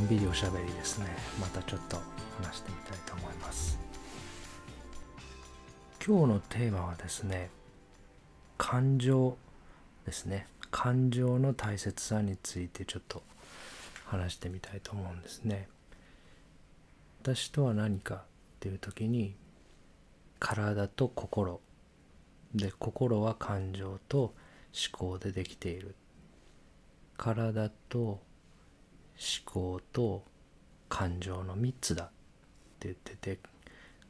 んびりおしゃべりですね。またちょっと話してみたいと思います。今日のテーマはですね感情ですね。感情の大切さについてちょっと話してみたいと思うんですね。私とは何かっていう時に体と心。で心は感情と思考でできている。体と思考と感情の3つだって言ってて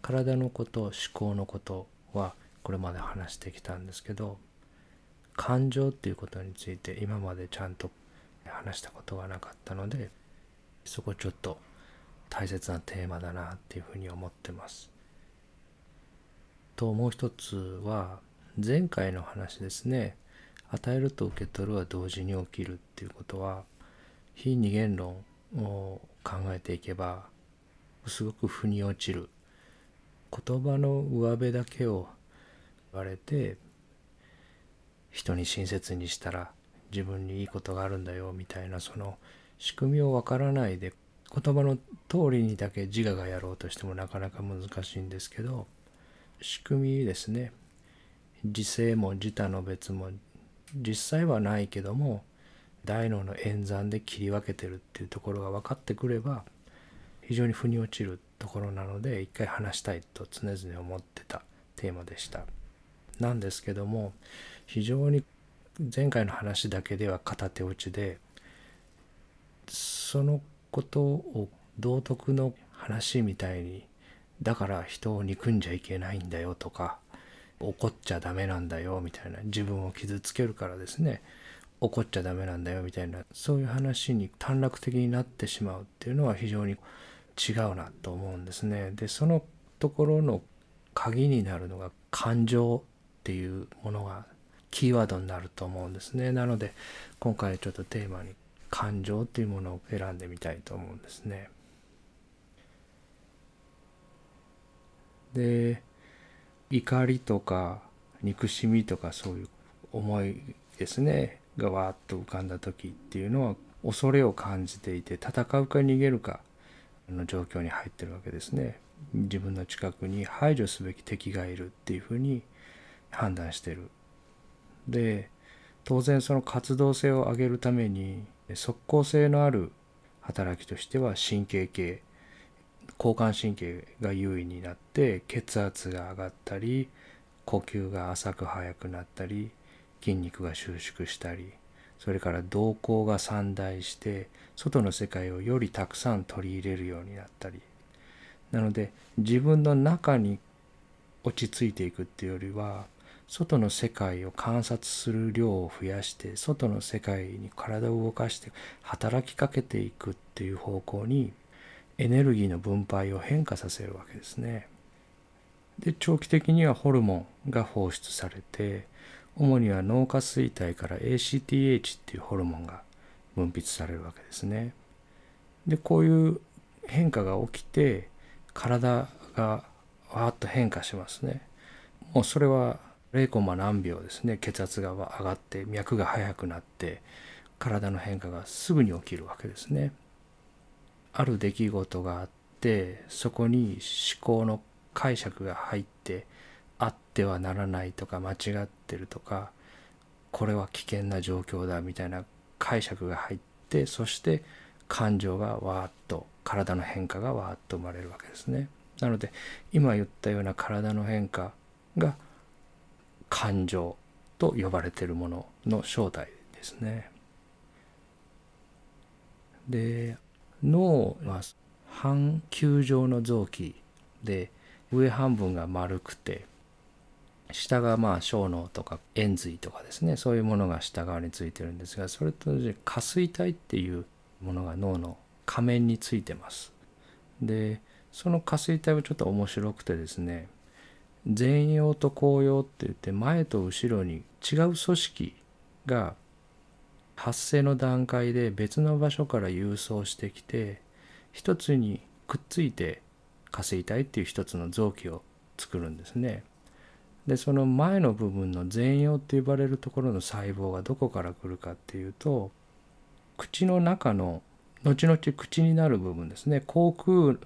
体のこと思考のことはこれまで話してきたんですけど感情っていうことについて今までちゃんと話したことがなかったのでそこちょっと大切なテーマだなっていうふうに思ってます。ともう一つは前回の話ですね与えると受け取るは同時に起きるっていうことは非二元論を考えていけばすごく腑に落ちる言葉の上辺だけを言われて人に親切にしたら自分にいいことがあるんだよみたいなその仕組みをわからないで言葉の通りにだけ自我がやろうとしてもなかなか難しいんですけど仕組みですね。自性も自他の別も実際はないけども大脳の演算で切り分けてるっていうところが分かってくれば非常に腑に落ちるところなので一回話したいと常々思ってたテーマでした。なんですけども非常に前回の話だけでは片手落ちでそのことを道徳の話みたいにだから人を憎んじゃいけないんだよとか怒っちゃダメなんだよみたいな自分を傷つけるからですね怒っちゃダメなんだよみたいなそういう話に短絡的になってしまうっていうのは非常に違うなと思うんですね。でそのところの鍵になるのが感情っていうものがキーワードになると思うんですね。なので今回ちょっとテーマに感情っていうものを選んでみたいと思うんですね。で怒りとか憎しみとかそういう思いですねがわーっと浮かんだ時っていうのは恐れを感じていて戦うか逃げるかの状況に入ってるわけですね。自分の近くに排除すべき敵がいるっていうふうに判断してる。で当然その活動性を上げるために即効性のある働きとしては神経系交感神経が優位になって血圧が上がったり呼吸が浅く速くなったり筋肉が収縮したりそれから瞳孔が散大して外の世界をよりたくさん取り入れるようになったりなので自分の中に落ち着いていくっていうよりは外の世界を観察する量を増やして外の世界に体を動かして働きかけていくっていう方向にエネルギーの分配を変化させるわけですね。で長期的にはホルモンが放出されて主には脳下垂体から ACTH っていうホルモンが分泌されるわけですね。でこういう変化が起きて体がわーっと変化しますね。もうそれは0コマ何秒ですね血圧が上がって脈が速くなって体の変化がすぐに起きるわけですね。ある出来事があってそこに思考の解釈が入ってあってはならないとか間違ってるとかこれは危険な状況だみたいな解釈が入ってそして感情がわーっと体の変化がわーっと生まれるわけですね。なので今言ったような体の変化が感情と呼ばれているものの正体ですね。で脳は半球状の臓器で上半分が丸くて下がまあ小脳とか円髄とかですねそういうものが下側についてるんですがそれと下垂体っていうものが脳の仮面についてます。でその下垂体はちょっと面白くてですね前葉と後葉って言って前と後ろに違う組織が発生の段階で別の場所から郵送してきて一つにくっついて下垂体っていう一つの臓器を作るんですね。でその前の部分の前葉って呼ばれるところの細胞がどこから来るかっていうと口の中の後々口になる部分ですね。口腔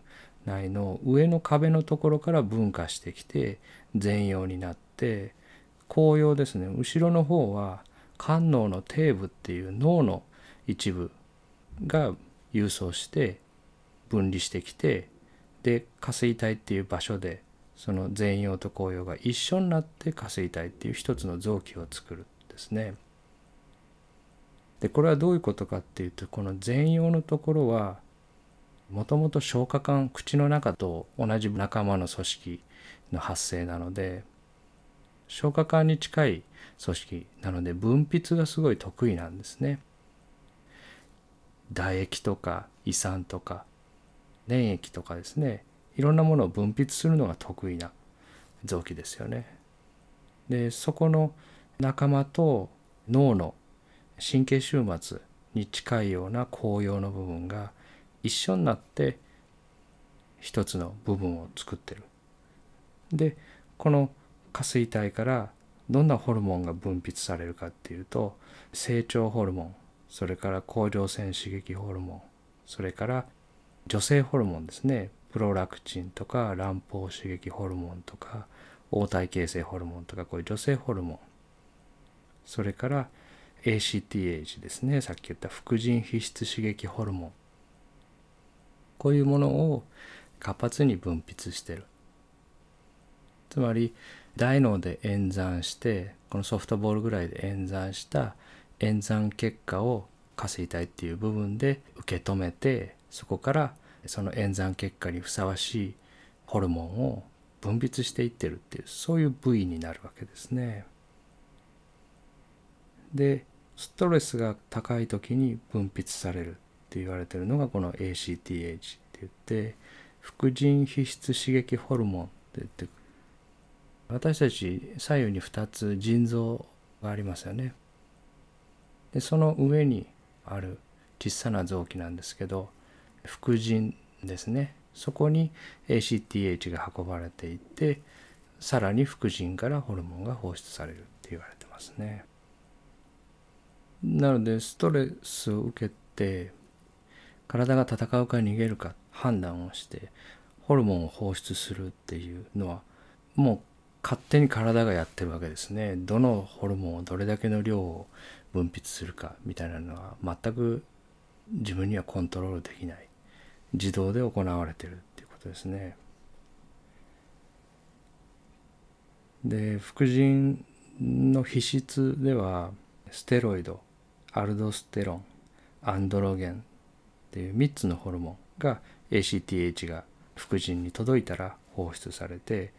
内の上の壁のところから分化してきて前葉になって後葉ですね。後ろの方は肝脳の底部っていう脳の一部が郵送して分離してきてで下垂体っていう場所でその前葉と後葉が一緒になって下垂体っていう一つの臓器を作るんですね。でこれはどういうことかっていうとこの前葉のところはもともと消化管口の中と同じ仲間の組織の発生なので消化管に近い組織なので分泌がすごい得意なんですね。唾液とか胃酸とか粘液とかですねいろんなものを分泌するのが得意な臓器ですよね。でそこの仲間と脳の神経終末に近いような紅葉の部分が一緒になって一つの部分を作ってる。でこの下垂体からどんなホルモンが分泌されるかっていうと成長ホルモンそれから甲状腺刺激ホルモンそれから女性ホルモンですねプロラクチンとか卵胞刺激ホルモンとか黄体形成ホルモンとかこういう女性ホルモン。それから ACTH ですね。さっき言った副腎皮質刺激ホルモン。こういうものを活発に分泌してる。つまり大脳で演算してこのソフトボールぐらいで演算した演算結果を下垂体っていう部分で受け止めてそこからその演算結果にふさわしいホルモンを分泌していってるっていうそういう部位になるわけですね。でストレスが高い時に分泌されるって言われてるのがこの ACTH って言って副腎皮質刺激ホルモンって言って私たち左右に2つ腎臓がありますよね。でその上にある小さな臓器なんですけど副腎ですねそこに ACTH が運ばれていてさらに副腎からホルモンが放出されるって言われてますね。なのでストレスを受けて体が戦うか逃げるか判断をしてホルモンを放出するっていうのはもう勝手に体がやってるわけですね。どのホルモンをどれだけの量を分泌するかみたいなのは全く自分にはコントロールできない自動で行われてるっていうことですね。で副腎の皮質ではステロイドアルドステロンアンドロゲンっていう3つのホルモンが ACTH が副腎に届いたら放出されて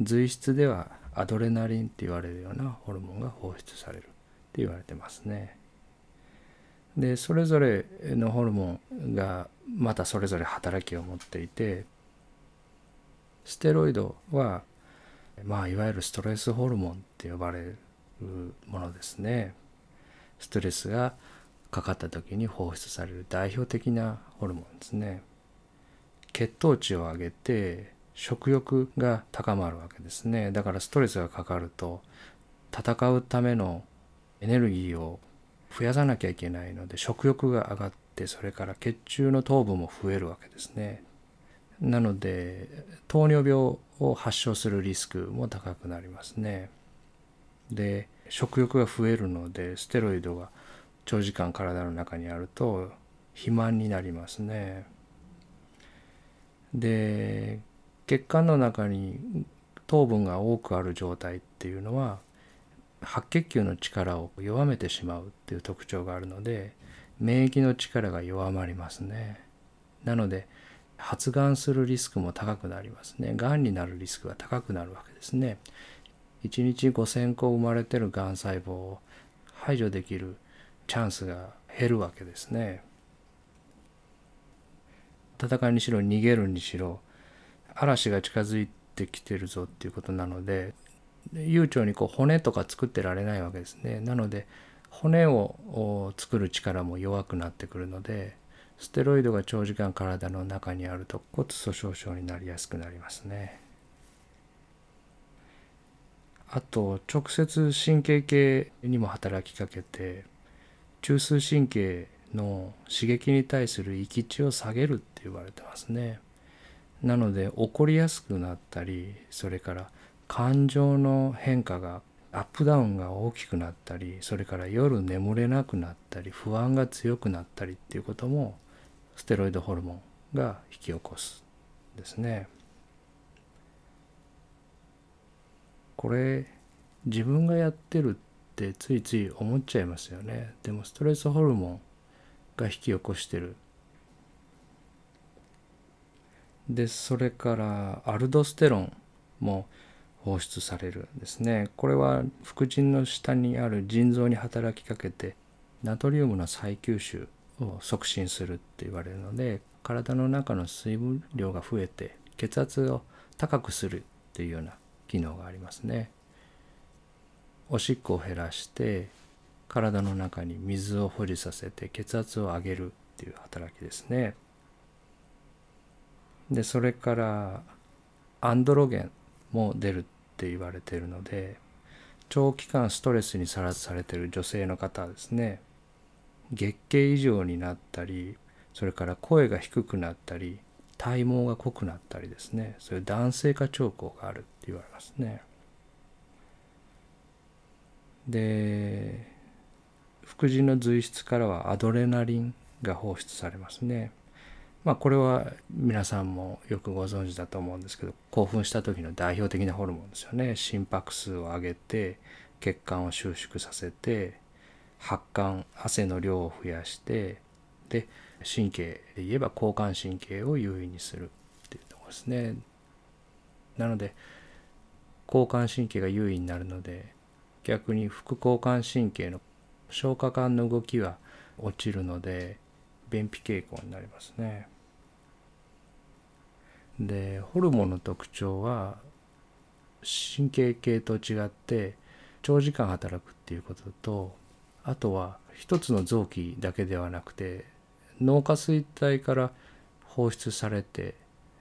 随筆ではアドレナリンって言われるようなホルモンが放出されるって言われてますね。でそれぞれのホルモンがまたそれぞれ働きを持っていてステロイドはまあいわゆるストレスホルモンって呼ばれるものですね。ストレスがかかった時に放出される代表的なホルモンですね血糖値を上げて食欲が高まるわけですねだからストレスがかかると戦うためのエネルギーを増やさなきゃいけないので食欲が上がってそれから血中の糖分も増えるわけですねなので糖尿病を発症するリスクも高くなりますねで食欲が増えるのでステロイドが長時間体の中にあると肥満になりますね。で血管の中に糖分が多くある状態っていうのは白血球の力を弱めてしまうっていう特徴があるので免疫の力が弱まりますね。なので発がんするリスクも高くなりますね。がんになるリスクが高くなるわけですね。1日5,000個生まれてるがん細胞を排除できるチャンスが減るわけですね。戦いにしろ逃げるにしろ嵐が近づいてきてるぞっていうことなので悠長にこう骨とか作ってられないわけですね。なので骨を作る力も弱くなってくるのでステロイドが長時間体の中にあると骨粗しょう症になりやすくなりますね。あと直接神経系にも働きかけて中枢神経の刺激に対する域値を下げるって言われてますね。なので怒りやすくなったりそれから感情の変化がアップダウンが大きくなったりそれから夜眠れなくなったり不安が強くなったりっていうこともステロイドホルモンが引き起こすですね。これ自分がやってるってついつい思っちゃいますよね。でもストレスホルモンが引き起こしてるでそれからアルドステロンも放出されるんですね。これは副腎の下にある腎臓に働きかけてナトリウムの再吸収を促進するって言われるので体の中の水分量が増えて血圧を高くするっていうような機能がありますね。おしっこを減らして体の中に水を保持させて血圧を上げるっていう働きですね。でそれからアンドロゲン。も出るって言われてるので長期間ストレスにさらされてる女性の方はですね月経異常になったりそれから声が低くなったり体毛が濃くなったりですねそういう男性化兆候があるって言われますね。で副腎の髄質からはアドレナリンが放出されますね。まあこれは皆さんもよくご存知だと思うんですけど興奮した時の代表的なホルモンですよね。心拍数を上げて血管を収縮させて発汗汗の量を増やしてで神経で言えば交感神経を優位にするっていうとこですね。なので交感神経が優位になるので逆に副交感神経の消化管の動きは落ちるので便秘傾向になりますね。でホルモンの特徴は神経系と違って長時間働くっていうこととあとは一つの臓器だけではなくて脳下垂体から放出されて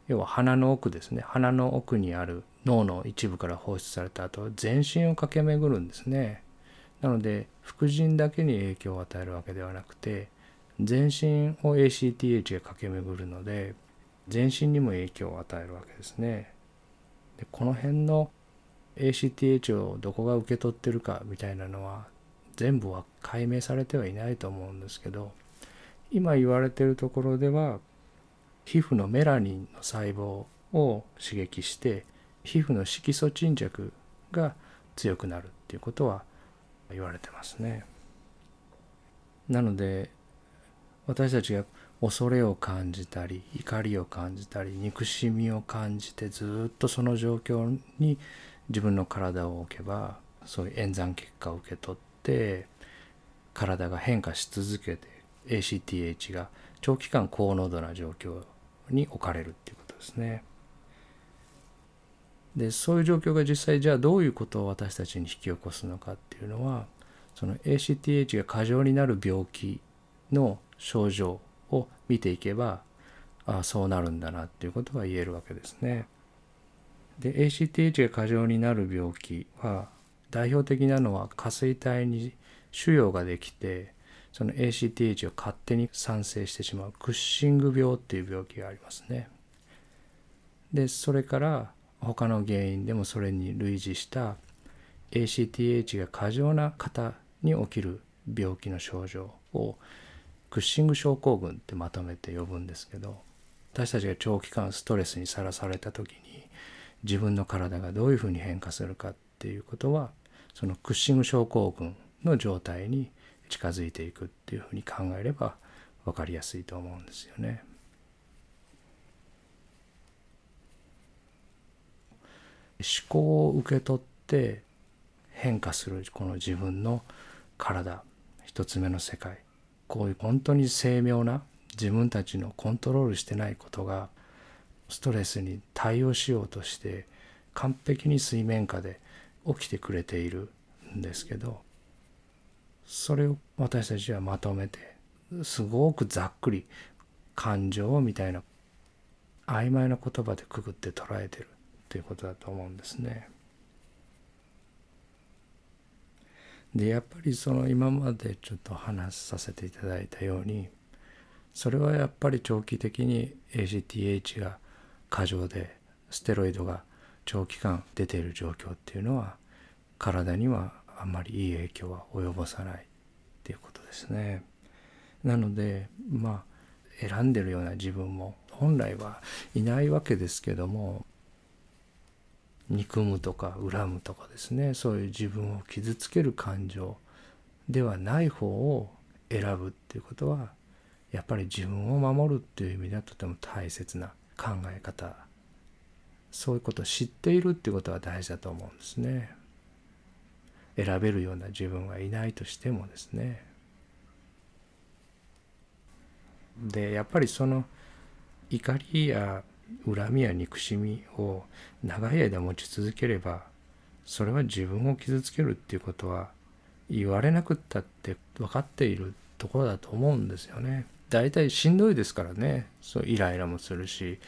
要は鼻の奥ですね鼻の奥にある脳の一部から放出された後全身を駆け巡るんですね。なので副腎だけに影響を与えるわけではなくて全身を ACTH が駆け巡るので全身にも影響を与えるわけですね。でこの辺の ACTH をどこが受け取ってるかみたいなのは全部は解明されてはいないと思うんですけど今言われてるところでは皮膚のメラニンの細胞を刺激して皮膚の色素沈着が強くなるっていうことは言われてますね。なので私たちが恐れを感じたり怒りを感じたり憎しみを感じてずっとその状況に自分の体を置けばそういう演算結果を受け取って体が変化し続けて ACTH が長期間高濃度な状況に置かれるっていうことですね。でそういう状況が実際じゃあどういうことを私たちに引き起こすのかっていうのはその ACTH が過剰になる病気の症状を見ていけばあそうなるんだなっていうことが言えるわけですね。で ACTH が過剰になる病気は代表的なのは下垂体に腫瘍ができてその ACTH を勝手に産生してしまうクッシング病っていう病気がありますね。でそれから他の原因でもそれに類似した ACTH が過剰な方に起きる病気の症状をクッシング症候群ってまとめて呼ぶんですけど私たちが長期間ストレスにさらされた時に自分の体がどういうふうに変化するかっていうことはそのクッシング症候群の状態に近づいていくっていうふうに考えれば分かりやすいと思うんですよね。思考を受け取って変化するこの自分の体一つ目の世界こういう本当に精妙な自分たちのコントロールしてないことがストレスに対応しようとして完璧に水面下で起きてくれているんですけどそれを私たちはまとめてすごくざっくり感情みたいな曖昧な言葉でくぐって捉えてるということだと思うんですね。でやっぱりその今までちょっと話させていただいたようにそれはやっぱり長期的に ACTH が過剰でステロイドが長期間出ている状況っていうのは体にはあんまりいい影響は及ぼさないっていうことですね。なのでまあ選んでるような自分も本来はいないわけですけども憎むとか恨むとかですねそういう自分を傷つける感情ではない方を選ぶっていうことはやっぱり自分を守るっていう意味ではとても大切な考え方そういうことを知っているっていうことは大事だと思うんですね。選べるような自分はいないとしてもですね。でやっぱりその怒りや恨みや憎しみを長い間持ち続ければそれは自分を傷つけるっていうことは言われなくったって分かっているところだと思うんですよね。大体しんどいですからねそうイライラもするし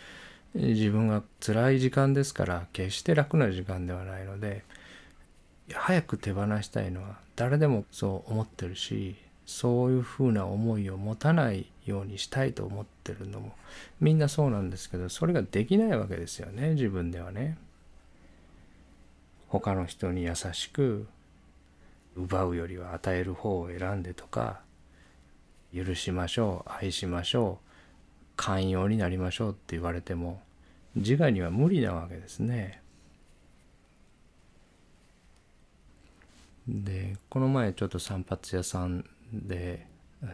自分が辛い時間ですから決して楽な時間ではないので早く手放したいのは誰でもそう思ってるしそういうふうな思いを持たないようにしたいと思ってるのもみんなそうなんですけどそれができないわけですよね自分ではね。他の人に優しく奪うよりは与える方を選んでとか許しましょう愛しましょう寛容になりましょうって言われても自我には無理なわけですね。でこの前ちょっと散髪屋さんで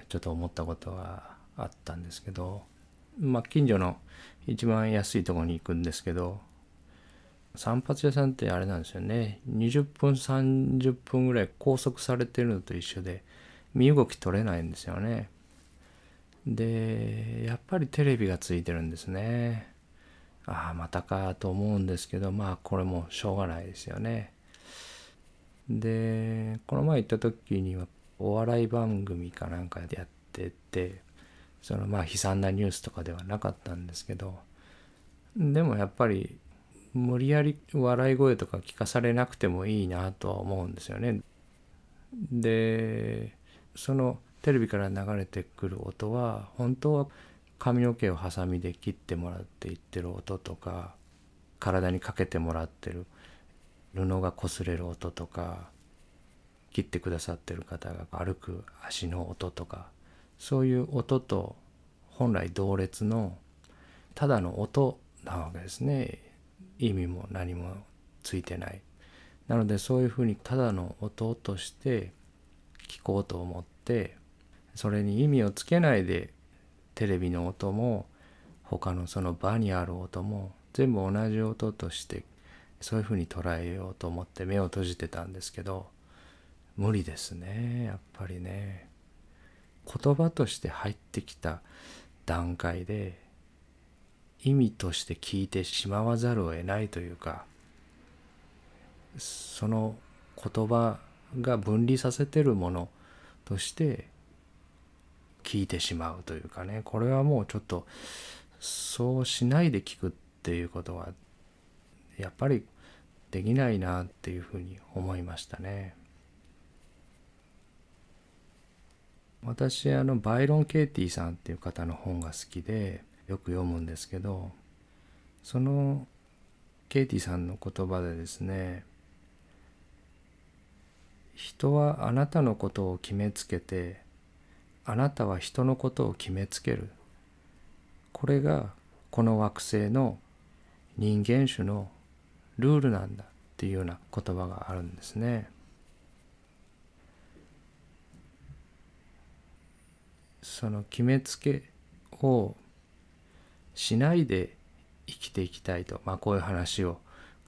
ちょっと思ったことがあったんですけどまあ近所の一番安いとこに行くんですけど散髪屋さんってあれなんですよね。20分30分ぐらい拘束されてるのと一緒で身動き取れないんですよね。でやっぱりテレビがついてるんですね。ああまたかと思うんですけどまあこれもしょうがないですよね。でこの前行った時にはお笑い番組かなんかでやっててそのまあ悲惨なニュースとかではなかったんですけどでもやっぱり無理やり笑い声とか聞かされなくてもいいなとは思うんですよね。でそのテレビから流れてくる音は本当は髪の毛をハサミで切ってもらっていってる音とか体にかけてもらってる布が擦れる音とか切ってくださってる方が歩く足の音とかそういう音と本来同列のただの音なわけですね。意味も何もついてない。なのでそういうふうにただの音として聞こうと思ってそれに意味をつけないでテレビの音も他のその場にある音も全部同じ音としてそういうふうに捉えようと思って目を閉じてたんですけど無理ですねやっぱりね言葉として入ってきた段階で意味として聞いてしまわざるを得ないというかその言葉が分離させてるものとして聞いてしまうというかねこれはもうちょっとそうしないで聞くっていうことはやっぱりできないなっていうふうに思いましたね。私あのバイロン・ケイティさんっていう方の本が好きでよく読むんですけどそのケイティさんの言葉でですね人はあなたのことを決めつけてあなたは人のことを決めつけるこれがこの惑星の人間種のルールなんだっていうような言葉があるんですね。その決めつけをしないで生きていきたいと、まあ、こういう話を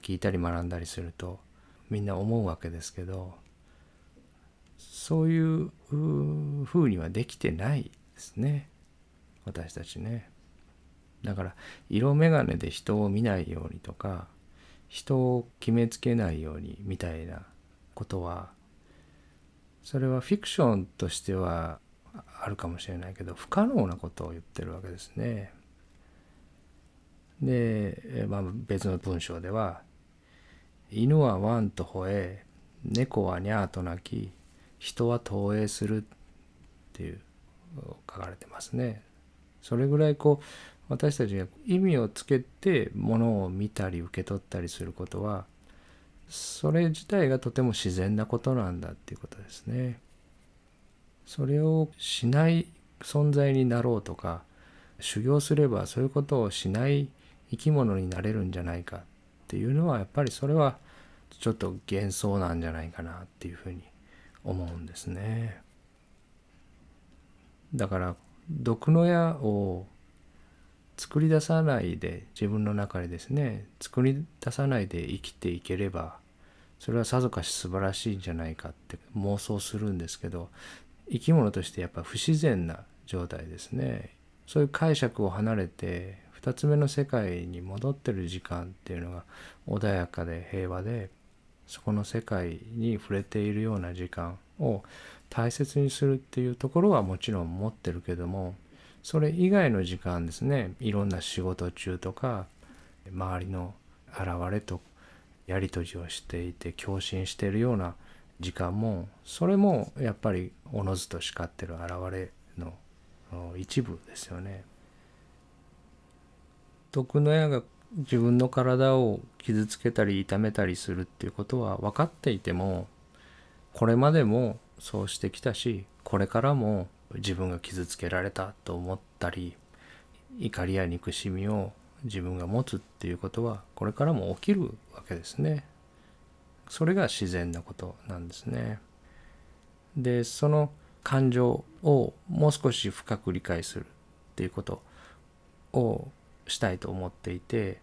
聞いたり学んだりするとみんな思うわけですけどそういうふうにはできてないですね私たちね。だから色眼鏡で人を見ないようにとか人を決めつけないようにみたいなことはそれはフィクションとしてはあるかもしれないけど不可能なことを言ってるわけですね。で、まあ、別の文章では「犬はワンと吠え猫はニャーと鳴き人は投影するっていう書かれてますね。それぐらいこう私たちが意味をつけてものを見たり受け取ったりすることはそれ自体がとても自然なことなんだっていうことですね。それをしない存在になろうとか修行すればそういうことをしない生き物になれるんじゃないかっていうのはやっぱりそれはちょっと幻想なんじゃないかなっていうふうに思うんですね。だから毒の矢を作り出さないで自分の中でですね作り出さないで生きていければそれはさぞかし素晴らしいんじゃないかって妄想するんですけど生き物としてやっぱ不自然な状態ですね。そういう解釈を離れて2つ目の世界に戻ってる時間っていうのが穏やかで平和でそこの世界に触れているような時間を大切にするっていうところはもちろん持ってるけどもそれ以外の時間ですねいろんな仕事中とか周りの現れとやり取りをしていて共振しているような時間もそれもやっぱりおのずと叱ってる現れの一部ですよね。毒の矢が自分の体を傷つけたり痛めたりするっていうことは分かっていてもこれまでもそうしてきたしこれからも自分が傷つけられたと思ったり怒りや憎しみを自分が持つっていうことはこれからも起きるわけですね。それが自然なことなんですね。でその感情をもう少し深く理解するっていうことをしたいと思っていて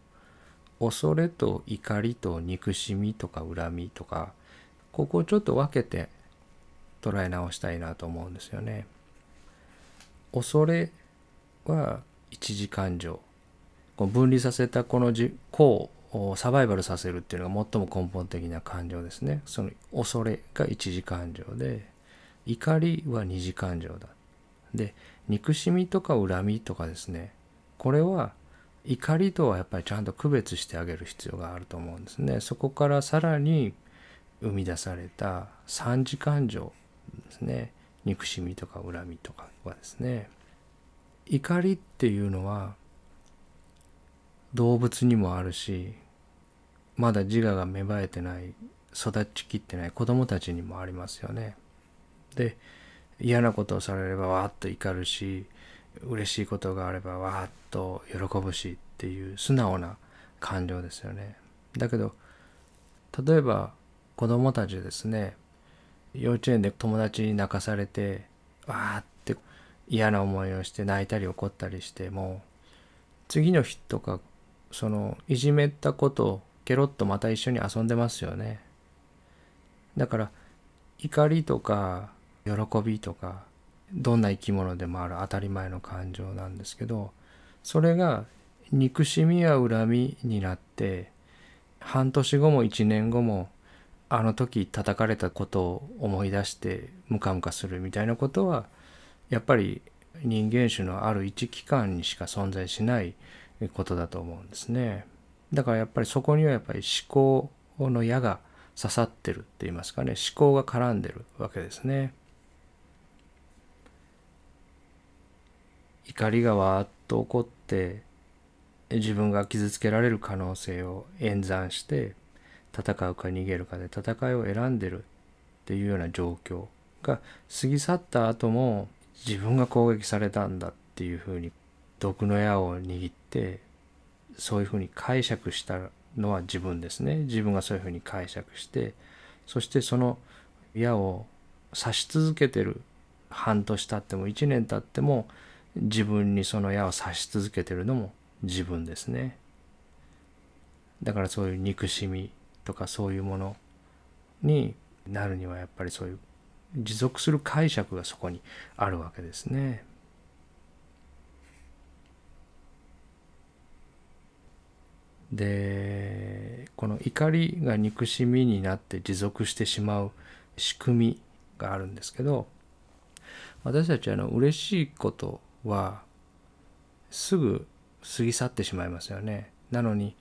恐れと怒りと憎しみとか恨みとかここをちょっと分けて捉え直したいなと思うんですよね。恐れは一時感情分離させたこの個をサバイバルさせるっていうのが最も根本的な感情ですね。その恐れが一時感情で怒りは二次感情だ。で憎しみとか恨みとかですねこれは怒りとはやっぱりちゃんと区別してあげる必要があると思うんですね。そこからさらに生み出された三次感情ですね憎しみとか恨みとかはですね怒りっていうのは動物にもあるしまだ自我が芽生えてない育ちきってない子供たちにもありますよね。で嫌なことをされればわーっと怒るし嬉しいことがあればわーっと喜ぶしっていう素直な感情ですよね。だけど例えば子供たちですね幼稚園で友達に泣かされてわーって嫌な思いをして泣いたり怒ったりしても次の日とかそのいじめたことをケロッとまた一緒に遊んでますよね。だから怒りとか喜びとかどんな生き物でもある当たり前の感情なんですけどそれが憎しみや恨みになって半年後も一年後もあの時叩かれたことを思い出してムカムカするみたいなことはやっぱり人間種のある一期間にしか存在しないことだと思うんですね。だからやっぱりそこにはやっぱり思考の矢が刺さってるって言いますかね思考が絡んでるわけですね。怒りがわーっと起こって自分が傷つけられる可能性を演算して戦うか逃げるかで戦いを選んでるっていうような状況が過ぎ去った後も自分が攻撃されたんだっていうふうに毒の矢を握ってそういうふうに解釈したのは自分ですね自分がそういうふうに解釈してそしてその矢を刺し続けてる半年経っても1年経っても自分にその矢を刺し続けてるのも自分ですねだからそういう憎しみとかそういうものになるにはやっぱりそういう持続する解釈がそこにあるわけですね。でこの怒りが憎しみになって持続してしまう仕組みがあるんですけど私たちはあの嬉しいことはすぐ過ぎ去ってしまいますよね。なのに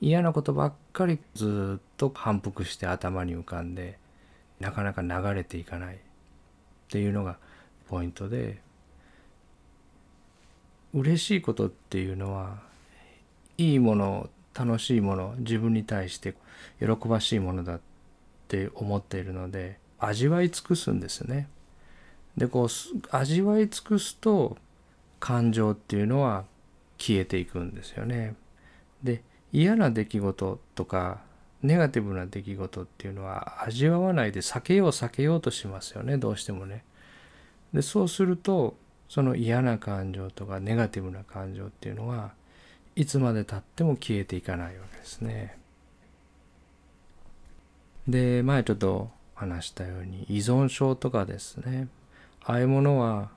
嫌なことばっかりずっと反復して頭に浮かんでなかなか流れていかないっていうのがポイントで嬉しいことっていうのはいいもの楽しいもの自分に対して喜ばしいものだって思っているので味わい尽くすんですね。でこう味わい尽くすと感情っていうのは消えていくんですよね。で嫌な出来事とかネガティブな出来事っていうのは味わわないで避けよう避けようとしますよねどうしてもね。でそうするとその嫌な感情とかネガティブな感情っていうのはいつまでたっても消えていかないわけですね。で前ちょっと話したように依存症とかですねああいうものは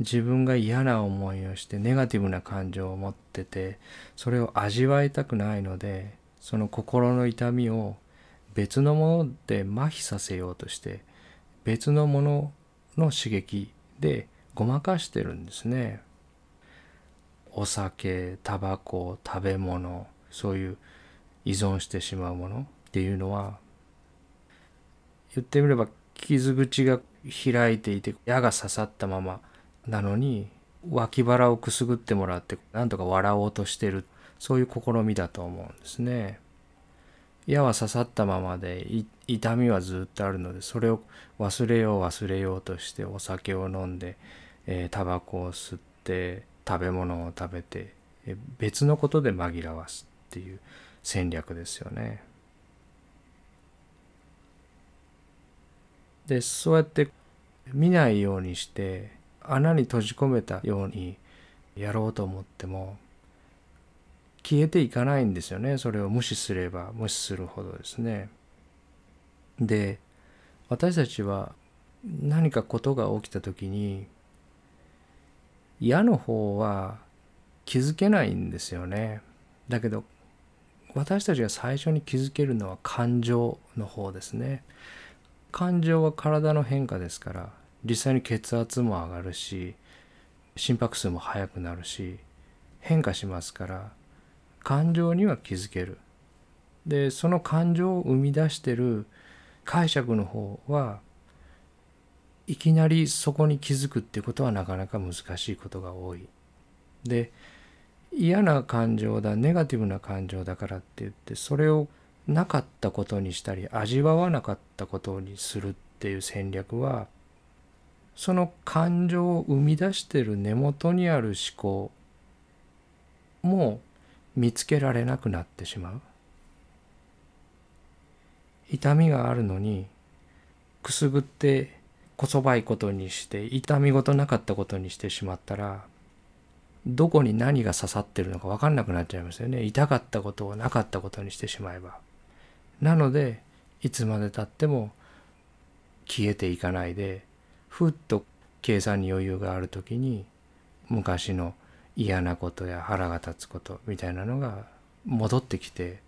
自分が嫌な思いをしてネガティブな感情を持っててそれを味わいたくないのでその心の痛みを別のもので麻痺させようとして別のものの刺激でごまかしてるんですね。お酒タバコ食べ物そういう依存してしまうものっていうのは言ってみれば傷口が開いていて矢が刺さったままなのに脇腹をくすぐってもらってなんとか笑おうとしてるそういう試みだと思うんですね。矢は刺さったままで痛みはずっとあるのでそれを忘れよう忘れようとしてお酒を飲んで、えー、タバコを吸って食べ物を食べて、別のことで紛らわすっていう戦略ですよね。でそうやって見ないようにして穴に閉じ込めたようにやろうと思っても消えていかないんですよねそれを無視すれば無視するほどですね。で私たちは何かことが起きた時に矢の方は気づけないんですよね。だけど私たちが最初に気づけるのは感情の方ですね。感情は体の変化ですから実際に血圧も上がるし心拍数も速くなるし変化しますから感情には気づけるでその感情を生み出してる解釈の方はいきなりそこに気づくってことはなかなか難しいことが多い。で嫌な感情だネガティブな感情だからって言ってそれをなかったことにしたり味わわなかったことにするっていう戦略はその感情を生み出してる根元にある思考も見つけられなくなってしまう痛みがあるのにくすぐってこそばいことにして痛みごとなかったことにしてしまったらどこに何が刺さってるのか分かんなくなっちゃいますよね痛かったことをなかったことにしてしまえば。なのでいつまでたっても消えていかないでふっと計算に余裕がある時に昔の嫌なことや腹が立つことみたいなのが戻ってきて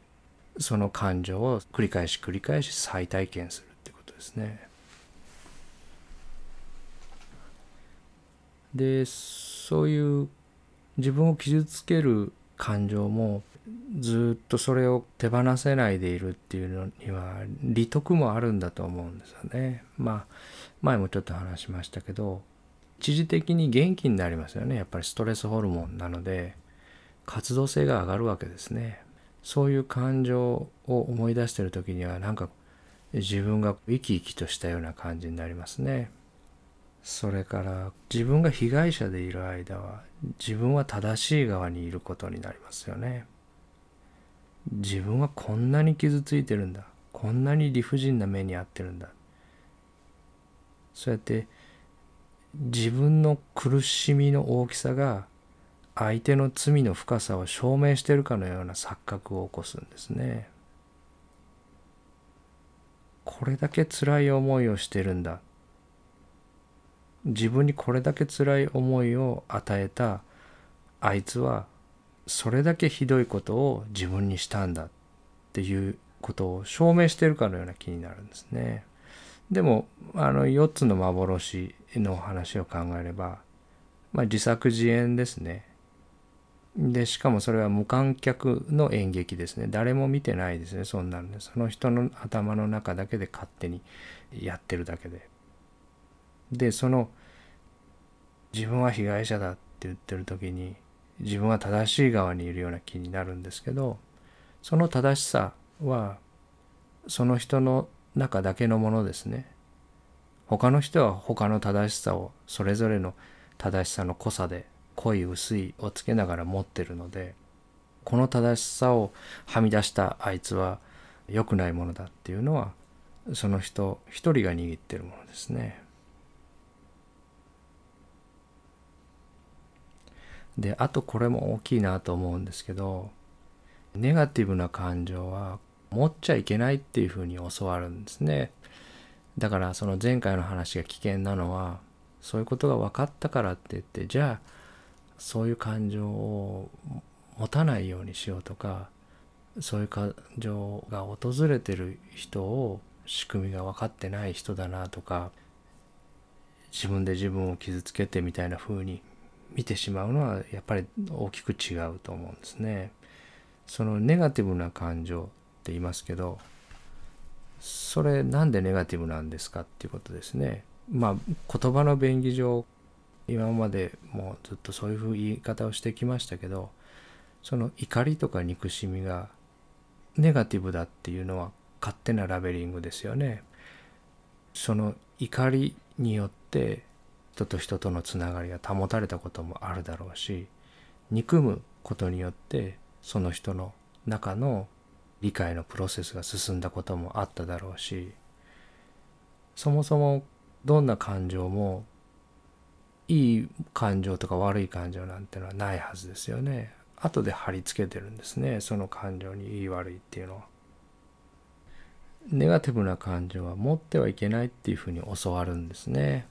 その感情を繰り返し繰り返し再体験するってことですね。でそういう自分を傷つける感情もずっとそれを手放せないでいるっていうのには利得もあるんだと思うんですよね。まあ前もちょっと話しましたけど一時的に元気になりますよねやっぱりストレスホルモンなので活動性が上がるわけですね。そういう感情を思い出してる時にはなんか自分が生き生きとしたような感じになりますね。それから自分が被害者でいる間は自分は正しい側にいることになりますよね。自分はこんなに傷ついてるんだこんなに理不尽な目に遭ってるんだそうやって自分の苦しみの大きさが相手の罪の深さを証明しているかのような錯覚を起こすんですね。これだけ辛い思いをしてるんだ自分にこれだけ辛い思いを与えたあいつはそれだけひどいことを自分にしたんだっていうことを証明してるかのような気になるんですね。でもあの4つの幻の話を考えれば、まあ、自作自演ですね。でしかもそれは無観客の演劇ですね誰も見てないですねそんなんでその人の頭の中だけで勝手にやってるだけででその自分は被害者だって言ってる時に自分は正しい側にいるような気になるんですけどその正しさはその人の中だけのものですね他の人は他の正しさをそれぞれの正しさの濃さで濃い薄いをつけながら持ってるのでこの正しさをはみ出したあいつは良くないものだっていうのはその人一人が握ってるものですね。であとこれも大きいなと思うんですけどネガティブな感情は持っちゃいけないっていうふうに教わるんですね。だからその前回の話が危険なのはそういうことが分かったからって言ってじゃあそういう感情を持たないようにしようとかそういう感情が訪れてる人を仕組みが分かってない人だなとか自分で自分を傷つけてみたいな風に見てしまうのはやっぱり大きく違うと思うんですね。そのネガティブな感情って言いますけどそれなんでネガティブなんですかっていうことですね。まあ言葉の便宜上今までもうずっとそういう言い方をしてきましたけどその怒りとか憎しみがネガティブだっていうのは勝手なラベリングですよね。その怒りによって人と人とのつながりが保たれたこともあるだろうし憎むことによってその人の中の理解のプロセスが進んだこともあっただろうしそもそもどんな感情もいい感情とか悪い感情なんてのはないはずですよね。後で貼り付けてるんですねその感情にいい悪いっていうのは。ネガティブな感情は持ってはいけないっていうふうに教わるんですね。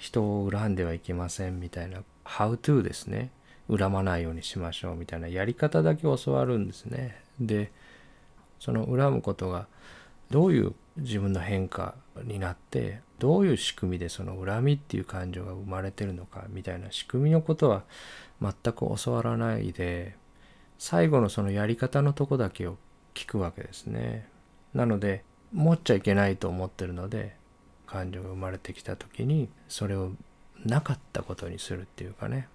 人を恨んではいけませんみたいな「how to」ですね恨まないようにしましょうみたいなやり方だけ教わるんですね。でその恨むことがどういう自分の変化になってどういう仕組みでその恨みっていう感情が生まれてるのかみたいな仕組みのことは全く教わらないで最後のそのやり方のとこだけを聞くわけですね。なので持っちゃいけないと思ってるので感情が生まれてきた時にそれをなかったことにするっていうかね。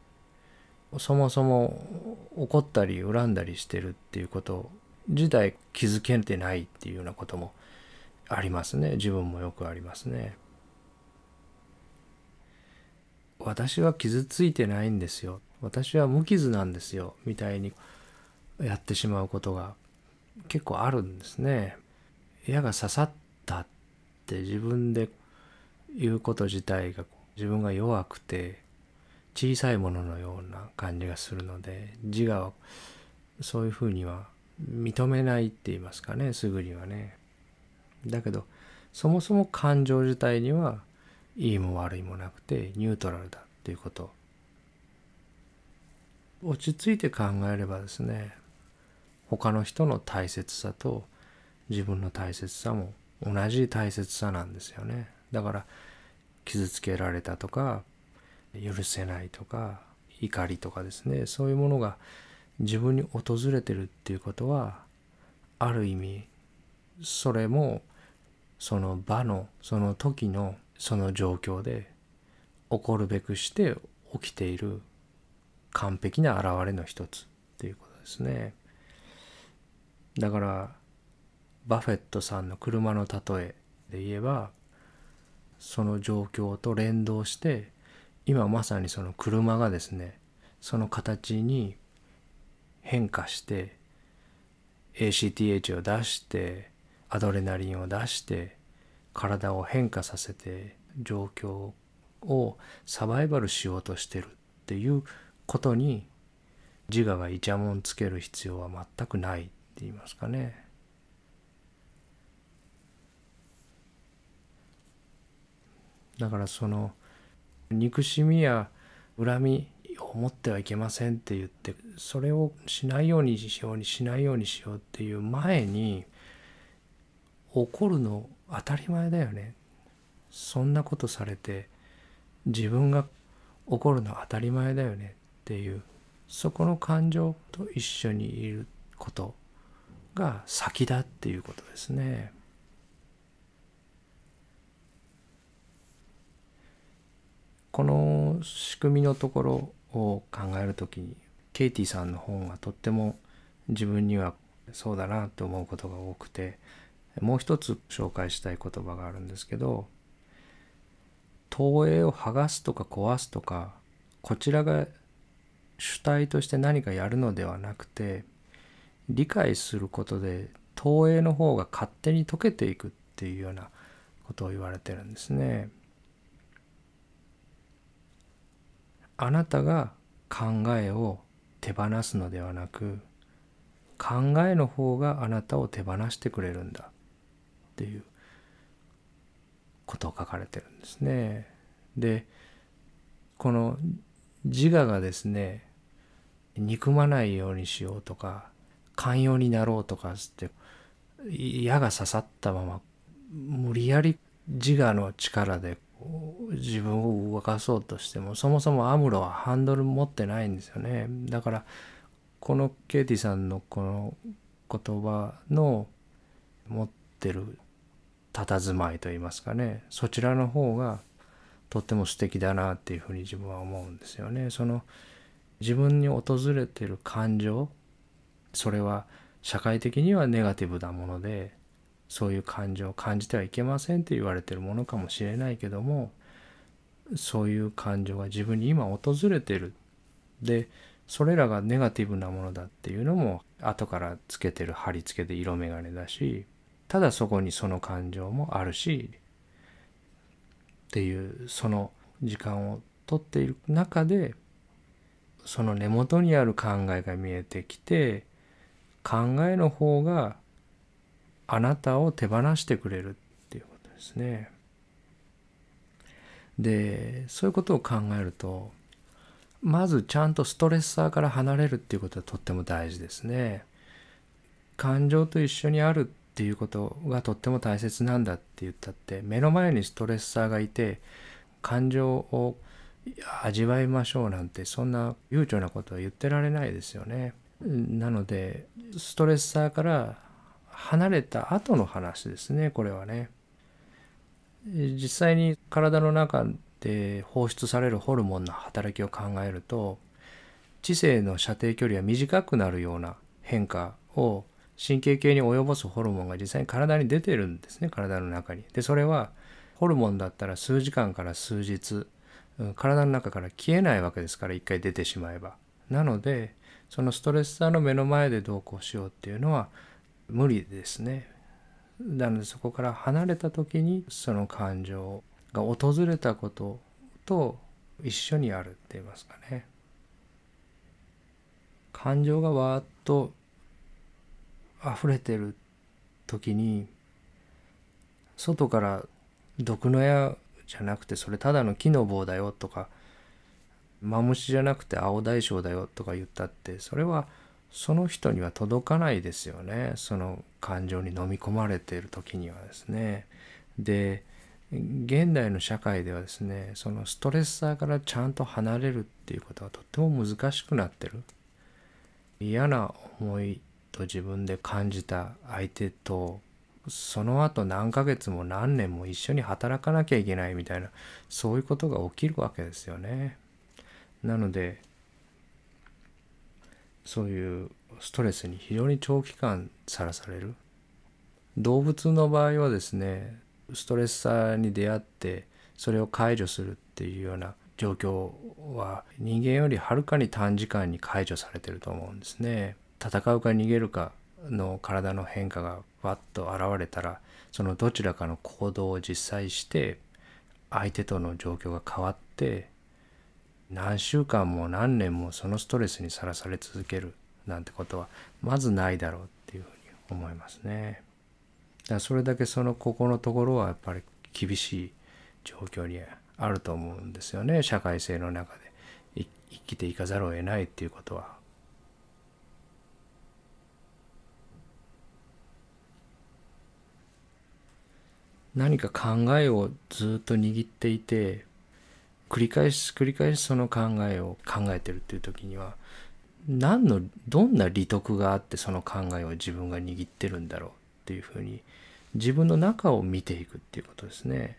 そもそも怒ったり恨んだりしてるっていうこと自体気づけてないっていうようなこともありますね。自分もよくありますね。私は傷ついてないんですよ。私は無傷なんですよ。みたいにやってしまうことが結構あるんですね。矢が刺さったって自分で言うこと自体が自分が弱くて小さいもののような感じがするので自我をそういうふうには認めないって言いますかねすぐにはね。だけどそもそも感情自体にはいいも悪いもなくてニュートラルだっていうこと落ち着いて考えればですね他の人の大切さと自分の大切さも同じ大切さなんですよねだから傷つけられたとか許せないとか怒りとかですねそういうものが自分に訪れてるっていうことはある意味それもその場のその時のその状況で起こるべくして起きている完璧な現れの一つっていうことですね。だからバフェットさんの車の例えで言えばその状況と連動して今まさにその車がですねその形に変化して ACTH を出してアドレナリンを出して体を変化させて状況をサバイバルしようとしてるっていうことに自我がイチャモンつける必要は全くないって言いますかね。だからその憎しみや恨みを持ってはいけませんって言ってそれをしないようにしようにしないようにしようっていう前に怒るの当たり前だよねそんなことされて自分が怒るの当たり前だよねっていうそこの感情と一緒にいることが先だっていうことですね。この仕組みのところを考える時にケイティさんの本がとっても自分にはそうだなと思うことが多くてもう一つ紹介したい言葉があるんですけど投影を剥がすとか壊すとかこちらが主体として何かやるのではなくて理解することで投影の方が勝手に溶けていくっていうようなことを言われてるんですね。あなたが考えを手放すのではなく考えの方があなたを手放してくれるんだっていうことを書かれてるんですね。でこの自我がですね憎まないようにしようとか寛容になろうとかって矢が刺さったまま無理やり自我の力で自分を動かそうとしてもそもそもアムロはハンドル持ってないんですよねだからこのケイティさんのこの言葉の持ってる佇まいといいますかねそちらの方がとっても素敵だなっていうふうに自分は思うんですよね。その自分に訪れてる感情それは社会的にはネガティブなものでそういう感情を感じてはいけませんって言われてるものかもしれないけどもそういう感情が自分に今訪れてる。でそれらがネガティブなものだっていうのも後からつけてる貼り付けで色眼鏡だしただそこにその感情もあるしっていうその時間をとっている中でその根元にある考えが見えてきて考えの方があなたを手放してくれるっていうことですね。でそういうことを考えるとまずちゃんとストレッサーから離れるっていうことはとっても大事ですね。感情と一緒にあるっていうことがとっても大切なんだって言ったって目の前にストレッサーがいて感情を味わいましょうなんてそんな悠長なことは言ってられないですよね。なのでストレッサーから離れた後の話ですねこれはね。実際に体の中で放出されるホルモンの働きを考えると知性の射程距離は短くなるような変化を神経系に及ぼすホルモンが実際に体に出てるんですね体の中に。でそれはホルモンだったら数時間から数日体の中から消えないわけですから一回出てしまえば。なのでそのストレッサーの目の前でどうこうしようっていうのは無理ですね。なのでそこから離れた時にその感情が訪れたことと一緒にあるって言いますかね。感情がわーっと溢れてる時に外から毒の矢じゃなくてそれただの木の棒だよとかマムシじゃなくて青大将だよとか言ったってそれはその人には届かないですよねその感情に飲み込まれている時にはですね。で現代の社会ではですねそのストレッサーからちゃんと離れるっていうことはとっても難しくなってる嫌な思いと自分で感じた相手とその後何ヶ月も何年も一緒に働かなきゃいけないみたいなそういうことが起きるわけですよね。なのでそういうストレスに非常に長期間さらされる動物の場合はですねストレッサーに出会ってそれを解除するっていうような状況は人間よりはるかに短時間に解除されてると思うんですね。戦うか逃げるかの体の変化がわっと現れたらそのどちらかの行動を実際して相手との状況が変わって何週間も何年もそのストレスにさらされ続けるなんてことはまずないだろうっていうふうに思いますね。だからそれだけそのここのところはやっぱり厳しい状況にあると思うんですよね社会性の中で生きていかざるを得ないっていうことは。何か考えをずっと握っていて繰り返し繰り返しその考えを考えてるっていう時には何のどんな利得があってその考えを自分が握ってるんだろうっていうふうに自分の中を見ていくっていうことですね。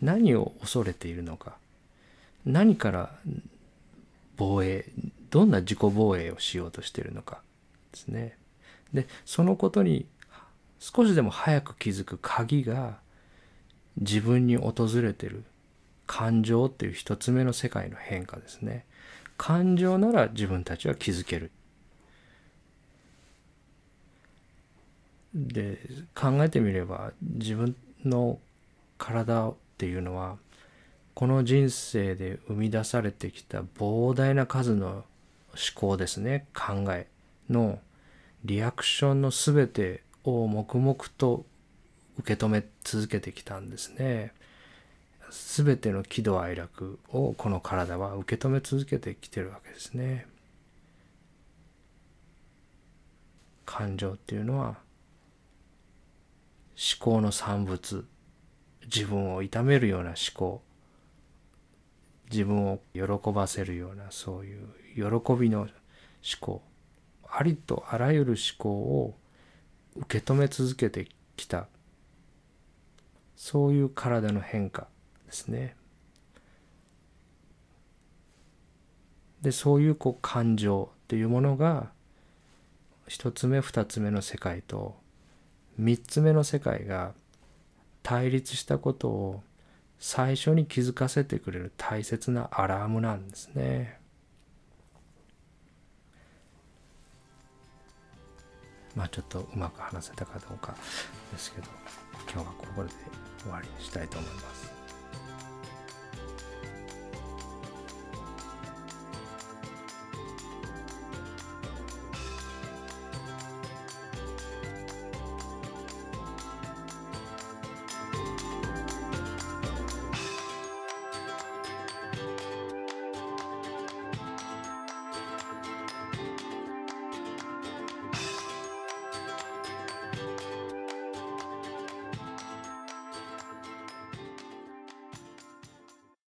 何を恐れているのか何から防衛どんな自己防衛をしようとしているのかですねでそのことに少しでも早く気づく鍵が自分に訪れてる感情っていう一つ目の世界の変化ですね。感情なら自分たちは気づける。で考えてみれば自分の体っていうのはこの人生で生み出されてきた膨大な数の思考ですね。考えのリアクションの全てを黙々と受け止め続けてきたんですね。全ての喜怒哀楽をこの体は受け止め続けてきてるわけですね。感情っていうのは思考の産物自分を痛めるような思考自分を喜ばせるようなそういう喜びの思考ありとあらゆる思考を受け止め続けてきたそういう体の変化ですね。でそういうこう感情っていうものが一つ目二つ目の世界と三つ目の世界が対立したことを最初に気づかせてくれる大切なアラームなんですね。まあちょっとうまく話せたかどうかですけど今日はここで終わりにしたいと思います。